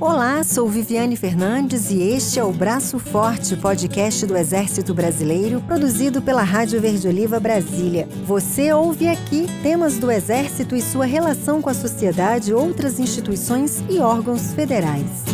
Olá, sou Viviane Fernandes e este é o Braço Forte, podcast do Exército Brasileiro, produzido pela Rádio Verde Oliva Brasília. Você ouve aqui temas do Exército e sua relação com a sociedade, outras instituições e órgãos federais.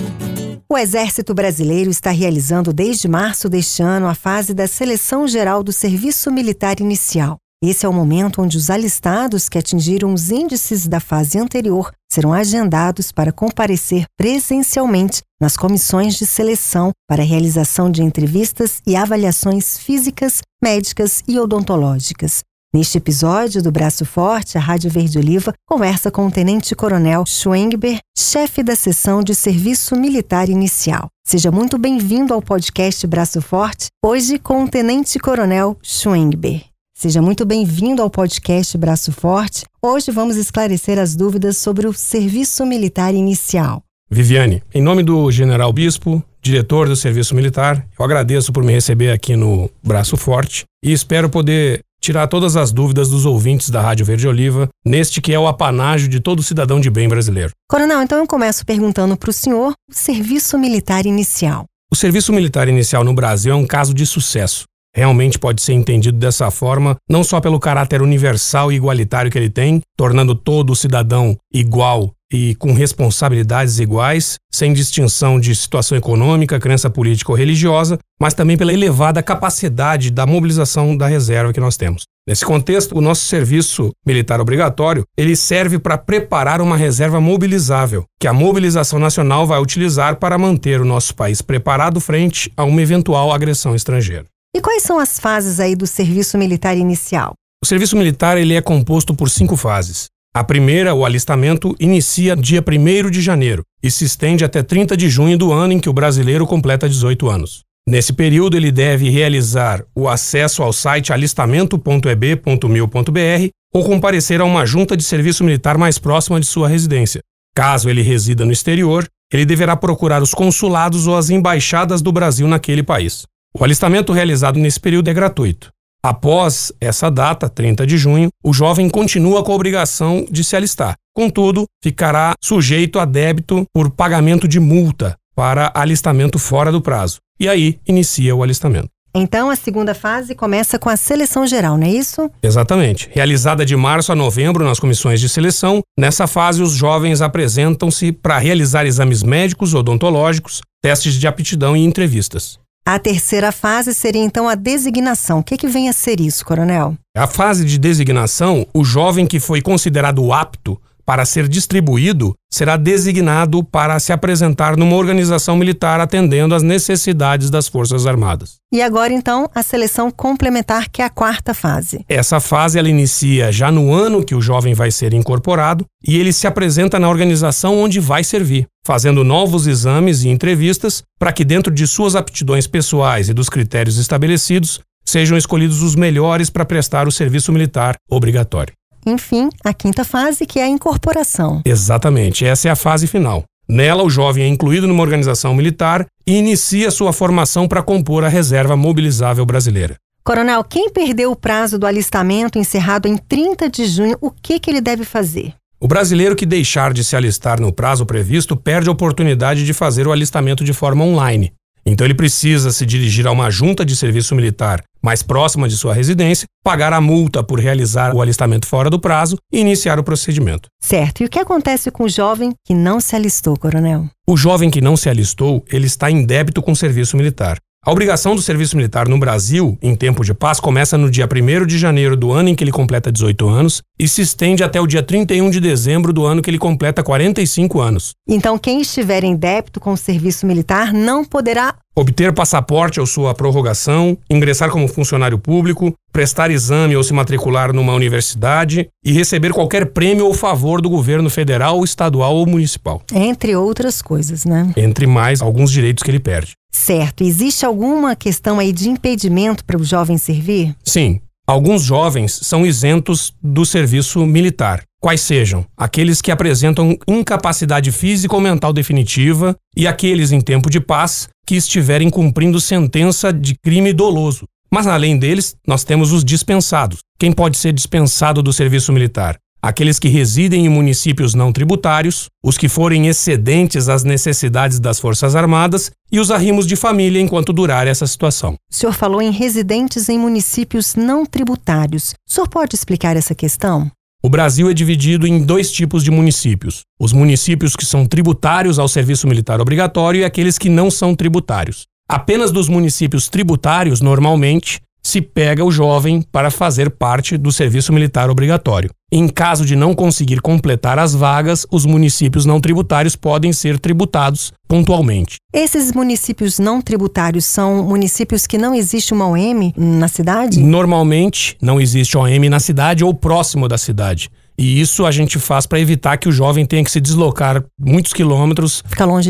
O Exército Brasileiro está realizando desde março deste ano a fase da seleção geral do Serviço Militar Inicial. Esse é o momento onde os alistados que atingiram os índices da fase anterior serão agendados para comparecer presencialmente nas comissões de seleção para a realização de entrevistas e avaliações físicas, médicas e odontológicas. Neste episódio do Braço Forte, a Rádio Verde Oliva conversa com o Tenente Coronel Schwengber, chefe da seção de Serviço Militar Inicial. Seja muito bem-vindo ao podcast Braço Forte, hoje com o Tenente Coronel Schwengber. Seja muito bem-vindo ao podcast Braço Forte. Hoje vamos esclarecer as dúvidas sobre o serviço militar inicial. Viviane, em nome do General Bispo, diretor do Serviço Militar, eu agradeço por me receber aqui no Braço Forte e espero poder tirar todas as dúvidas dos ouvintes da Rádio Verde Oliva, neste que é o apanágio de todo cidadão de bem brasileiro. Coronel, então eu começo perguntando para o senhor o serviço militar inicial. O serviço militar inicial no Brasil é um caso de sucesso realmente pode ser entendido dessa forma, não só pelo caráter universal e igualitário que ele tem, tornando todo cidadão igual e com responsabilidades iguais, sem distinção de situação econômica, crença política ou religiosa, mas também pela elevada capacidade da mobilização da reserva que nós temos. Nesse contexto, o nosso serviço militar obrigatório, ele serve para preparar uma reserva mobilizável, que a mobilização nacional vai utilizar para manter o nosso país preparado frente a uma eventual agressão estrangeira. E quais são as fases aí do serviço militar inicial? O serviço militar ele é composto por cinco fases. A primeira, o alistamento, inicia dia 1 de janeiro e se estende até 30 de junho do ano em que o brasileiro completa 18 anos. Nesse período, ele deve realizar o acesso ao site alistamento.eb.mil.br ou comparecer a uma junta de serviço militar mais próxima de sua residência. Caso ele resida no exterior, ele deverá procurar os consulados ou as embaixadas do Brasil naquele país. O alistamento realizado nesse período é gratuito. Após essa data, 30 de junho, o jovem continua com a obrigação de se alistar. Contudo, ficará sujeito a débito por pagamento de multa para alistamento fora do prazo. E aí inicia o alistamento. Então, a segunda fase começa com a seleção geral, não é isso? Exatamente. Realizada de março a novembro nas comissões de seleção, nessa fase os jovens apresentam-se para realizar exames médicos, odontológicos, testes de aptidão e entrevistas. A terceira fase seria então a designação. O que, que vem a ser isso, coronel? A fase de designação, o jovem que foi considerado apto para ser distribuído será designado para se apresentar numa organização militar atendendo às necessidades das Forças Armadas. E agora então a seleção complementar, que é a quarta fase. Essa fase ela inicia já no ano que o jovem vai ser incorporado e ele se apresenta na organização onde vai servir, fazendo novos exames e entrevistas para que dentro de suas aptidões pessoais e dos critérios estabelecidos sejam escolhidos os melhores para prestar o serviço militar obrigatório. Enfim, a quinta fase, que é a incorporação. Exatamente, essa é a fase final. Nela, o jovem é incluído numa organização militar e inicia sua formação para compor a reserva mobilizável brasileira. Coronel, quem perdeu o prazo do alistamento encerrado em 30 de junho, o que, que ele deve fazer? O brasileiro que deixar de se alistar no prazo previsto perde a oportunidade de fazer o alistamento de forma online. Então ele precisa se dirigir a uma junta de serviço militar mais próxima de sua residência, pagar a multa por realizar o alistamento fora do prazo e iniciar o procedimento. Certo. E o que acontece com o jovem que não se alistou, coronel? O jovem que não se alistou, ele está em débito com o serviço militar. A obrigação do serviço militar no Brasil, em tempo de paz, começa no dia 1 de janeiro do ano em que ele completa 18 anos e se estende até o dia 31 de dezembro do ano que ele completa 45 anos. Então, quem estiver em débito com o serviço militar não poderá obter passaporte ou sua prorrogação, ingressar como funcionário público, prestar exame ou se matricular numa universidade e receber qualquer prêmio ou favor do governo federal, estadual ou municipal. Entre outras coisas, né? Entre mais alguns direitos que ele perde. Certo. Existe alguma questão aí de impedimento para o jovem servir? Sim. Alguns jovens são isentos do serviço militar, quais sejam aqueles que apresentam incapacidade física ou mental definitiva e aqueles em tempo de paz que estiverem cumprindo sentença de crime doloso. Mas além deles, nós temos os dispensados. Quem pode ser dispensado do serviço militar? aqueles que residem em municípios não tributários, os que forem excedentes às necessidades das Forças Armadas e os arrimos de família enquanto durar essa situação. O senhor falou em residentes em municípios não tributários. O senhor pode explicar essa questão? O Brasil é dividido em dois tipos de municípios: os municípios que são tributários ao serviço militar obrigatório e aqueles que não são tributários. Apenas dos municípios tributários, normalmente, se pega o jovem para fazer parte do serviço militar obrigatório. Em caso de não conseguir completar as vagas, os municípios não tributários podem ser tributados pontualmente. Esses municípios não tributários são municípios que não existe uma OM na cidade? Normalmente não existe OM na cidade ou próximo da cidade. E isso a gente faz para evitar que o jovem tenha que se deslocar muitos quilômetros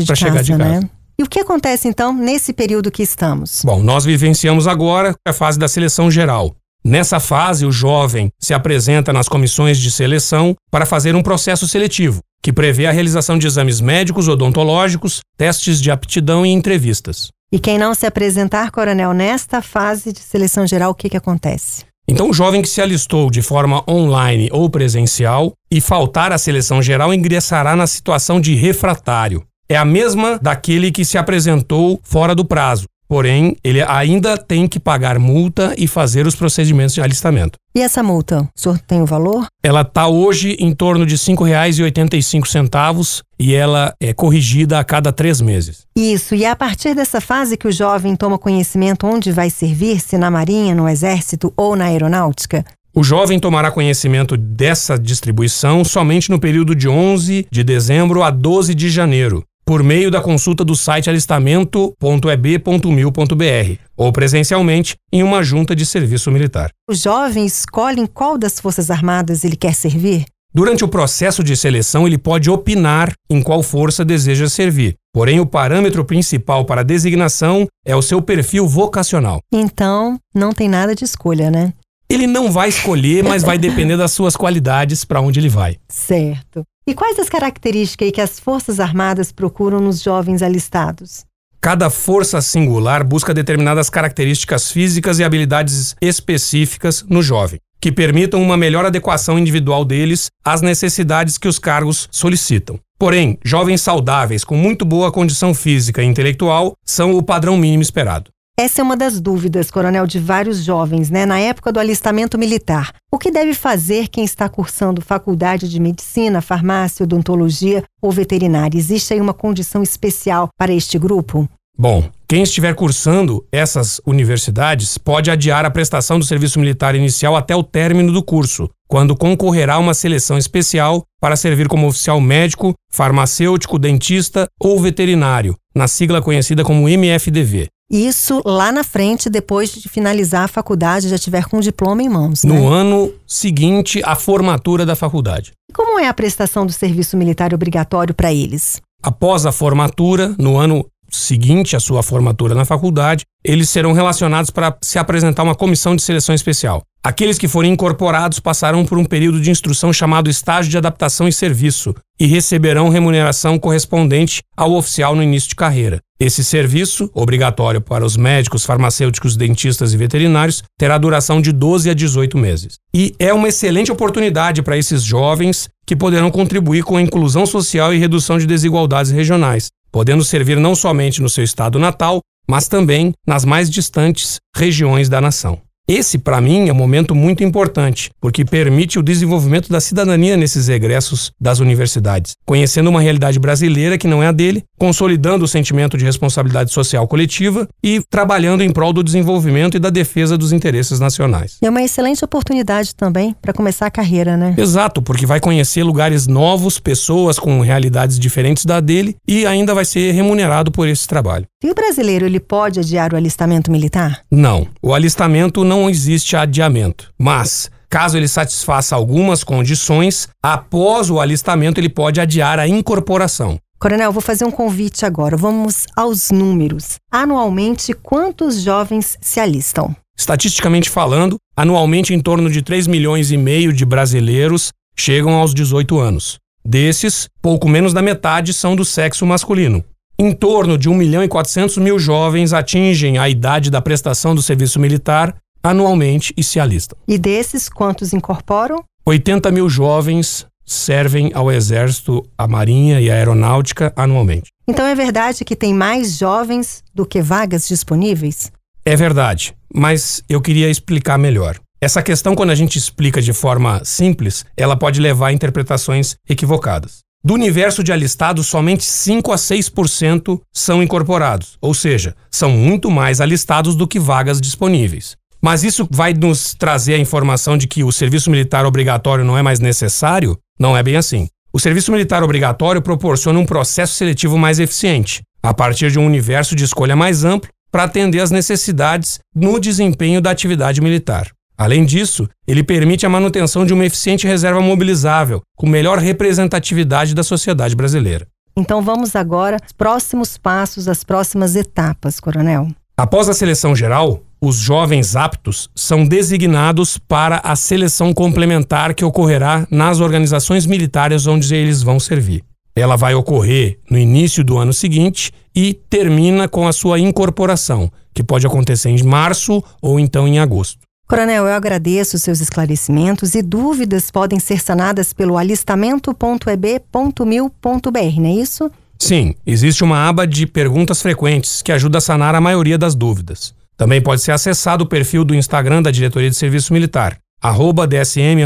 para chegar de casa. Né? E o que acontece então nesse período que estamos? Bom, nós vivenciamos agora a fase da seleção geral. Nessa fase, o jovem se apresenta nas comissões de seleção para fazer um processo seletivo, que prevê a realização de exames médicos, odontológicos, testes de aptidão e entrevistas. E quem não se apresentar, coronel, nesta fase de seleção geral, o que, que acontece? Então, o jovem que se alistou de forma online ou presencial e faltar à seleção geral ingressará na situação de refratário é a mesma daquele que se apresentou fora do prazo. Porém, ele ainda tem que pagar multa e fazer os procedimentos de alistamento. E essa multa, o senhor tem o valor? Ela está hoje em torno de R$ 5,85 e ela é corrigida a cada três meses. Isso, e é a partir dessa fase que o jovem toma conhecimento onde vai servir, se na Marinha, no Exército ou na Aeronáutica? O jovem tomará conhecimento dessa distribuição somente no período de 11 de dezembro a 12 de janeiro, por meio da consulta do site alistamento.eb.mil.br ou presencialmente em uma junta de serviço militar. O jovem escolhe em qual das Forças Armadas ele quer servir? Durante o processo de seleção, ele pode opinar em qual força deseja servir. Porém, o parâmetro principal para a designação é o seu perfil vocacional. Então, não tem nada de escolha, né? Ele não vai escolher, mas vai depender das suas qualidades para onde ele vai. Certo. E quais as características que as Forças Armadas procuram nos jovens alistados? Cada força singular busca determinadas características físicas e habilidades específicas no jovem, que permitam uma melhor adequação individual deles às necessidades que os cargos solicitam. Porém, jovens saudáveis com muito boa condição física e intelectual são o padrão mínimo esperado. Essa é uma das dúvidas, coronel, de vários jovens, né, na época do alistamento militar. O que deve fazer quem está cursando faculdade de medicina, farmácia, odontologia ou veterinária? Existe aí uma condição especial para este grupo? Bom, quem estiver cursando essas universidades pode adiar a prestação do serviço militar inicial até o término do curso, quando concorrerá a uma seleção especial para servir como oficial médico, farmacêutico, dentista ou veterinário, na sigla conhecida como MFDV. Isso lá na frente, depois de finalizar a faculdade, já tiver com o diploma em mãos. No né? ano seguinte à formatura da faculdade. Como é a prestação do serviço militar obrigatório para eles? Após a formatura, no ano seguinte à sua formatura na faculdade, eles serão relacionados para se apresentar uma comissão de seleção especial. Aqueles que forem incorporados passarão por um período de instrução chamado estágio de adaptação e serviço e receberão remuneração correspondente ao oficial no início de carreira. Esse serviço, obrigatório para os médicos, farmacêuticos, dentistas e veterinários, terá duração de 12 a 18 meses. E é uma excelente oportunidade para esses jovens que poderão contribuir com a inclusão social e redução de desigualdades regionais, podendo servir não somente no seu estado natal, mas também nas mais distantes regiões da nação. Esse, para mim, é um momento muito importante, porque permite o desenvolvimento da cidadania nesses egressos das universidades, conhecendo uma realidade brasileira que não é a dele, consolidando o sentimento de responsabilidade social coletiva e trabalhando em prol do desenvolvimento e da defesa dos interesses nacionais. É uma excelente oportunidade também para começar a carreira, né? Exato, porque vai conhecer lugares novos, pessoas com realidades diferentes da dele e ainda vai ser remunerado por esse trabalho. E o brasileiro ele pode adiar o alistamento militar? Não, o alistamento não existe adiamento, mas Caso ele satisfaça algumas condições, após o alistamento ele pode adiar a incorporação. Coronel, vou fazer um convite agora. Vamos aos números. Anualmente, quantos jovens se alistam? Estatisticamente falando, anualmente em torno de 3 milhões e meio de brasileiros chegam aos 18 anos. Desses, pouco menos da metade são do sexo masculino. Em torno de 1 milhão e 400 mil jovens atingem a idade da prestação do serviço militar anualmente e se alistam. E desses, quantos incorporam? 80 mil jovens servem ao Exército, a Marinha e a Aeronáutica anualmente. Então é verdade que tem mais jovens do que vagas disponíveis? É verdade, mas eu queria explicar melhor. Essa questão, quando a gente explica de forma simples, ela pode levar a interpretações equivocadas. Do universo de alistados, somente 5 a 6% são incorporados, ou seja, são muito mais alistados do que vagas disponíveis. Mas isso vai nos trazer a informação de que o serviço militar obrigatório não é mais necessário? Não é bem assim. O serviço militar obrigatório proporciona um processo seletivo mais eficiente, a partir de um universo de escolha mais amplo para atender às necessidades no desempenho da atividade militar. Além disso, ele permite a manutenção de uma eficiente reserva mobilizável, com melhor representatividade da sociedade brasileira. Então vamos agora aos próximos passos, as próximas etapas, Coronel. Após a seleção geral, os jovens aptos são designados para a seleção complementar que ocorrerá nas organizações militares onde eles vão servir. Ela vai ocorrer no início do ano seguinte e termina com a sua incorporação, que pode acontecer em março ou então em agosto. Coronel, eu agradeço os seus esclarecimentos e dúvidas podem ser sanadas pelo alistamento.eb.mil.br, não é isso? Sim, existe uma aba de perguntas frequentes que ajuda a sanar a maioria das dúvidas. Também pode ser acessado o perfil do Instagram da Diretoria de Serviço Militar, arroba DSM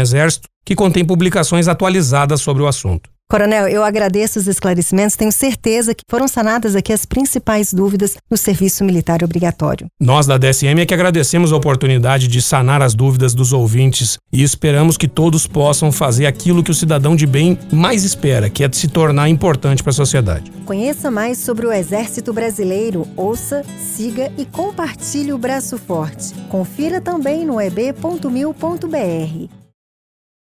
Exército, que contém publicações atualizadas sobre o assunto. Coronel, eu agradeço os esclarecimentos. Tenho certeza que foram sanadas aqui as principais dúvidas no serviço militar obrigatório. Nós da DSM é que agradecemos a oportunidade de sanar as dúvidas dos ouvintes e esperamos que todos possam fazer aquilo que o cidadão de bem mais espera, que é de se tornar importante para a sociedade. Conheça mais sobre o Exército Brasileiro, ouça, siga e compartilhe o Braço Forte. Confira também no eb.mil.br.